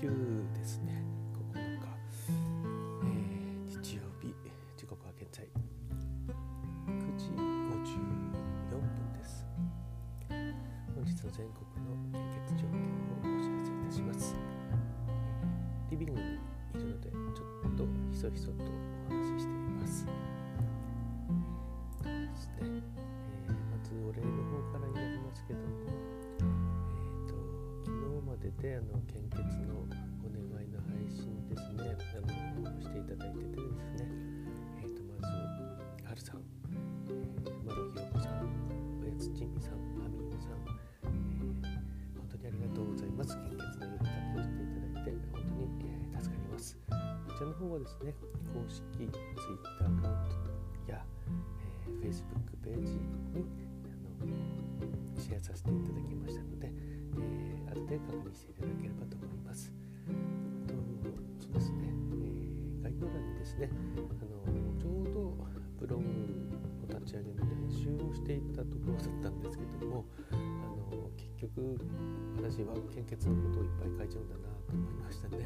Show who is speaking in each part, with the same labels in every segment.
Speaker 1: 1月9ですね。9日、えー、日曜日。時刻は現在。9時54分です。本日の全国の献血状況をお知らせいたします、えーリビングにいるのでちょっとひそひそとお話ししています。えーですね、え方はですね公式 Twitter アカウントや、えー Facebook ページにあのシェアさせていただきましたので、えー後で確認していただければと思います。あとそうですね、えー概要欄にですねあのちょうどブログの立ち上げの練習をしていたところだったんですけども局私は献血のことをいっぱい書いちゃうんだなと思いましたね。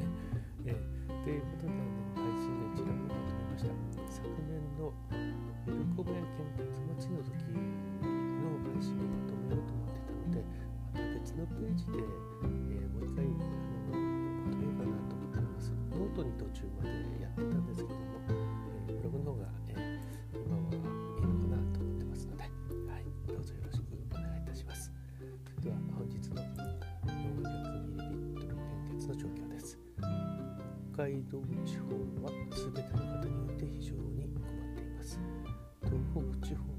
Speaker 1: えーということであの配信の一覧をまとめました。昨年のミルコベ献血祭りの時の配信をまとめようと思ってたのでまた別のページで、えーもう一回あのまとめようかなと思っています。ノートに途中までやってたんですけど海道地方は全ての方において非常に困っています。東北地方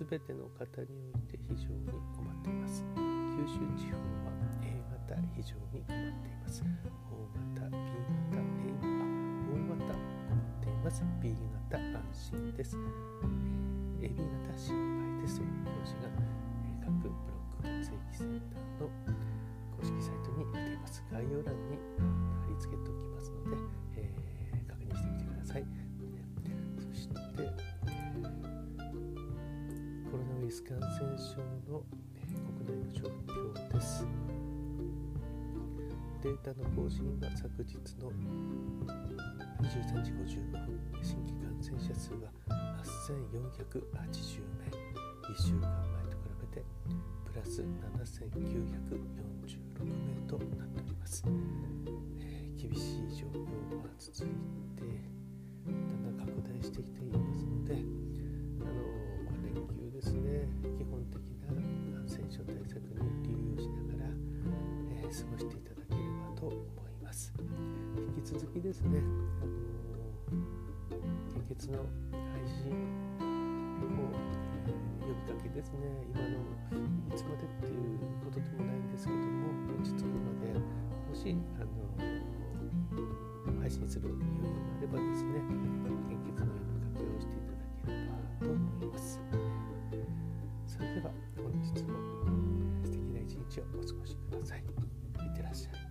Speaker 1: はすべての方において非常に困っています。九州地方は A 型非常に困っています。O 型、B 型、A あ O 型困っています。B 型安心です。AB 型心配ですという表示が、え各ブロック血液センターの公式サイトに出ています。概要欄にイス感染症の、え国内の状況です。データの更新は昨日の23時55分、新規感染者数は8480名、1週間前と比べてプラス7946名となっております。えー厳しい状況が続いて、だんだん拡大してきていますので、過ごしていただければと思います。引き続きですね、あの献血の配信を、えー呼びかけですね、今のいつまでっていうことでもないんですけども、落ち着くまで、もし、あの配信する余裕があればですね、献血の呼びかけをしていただければと思います。それでは本日も素敵な一日をお過ごしください。literación.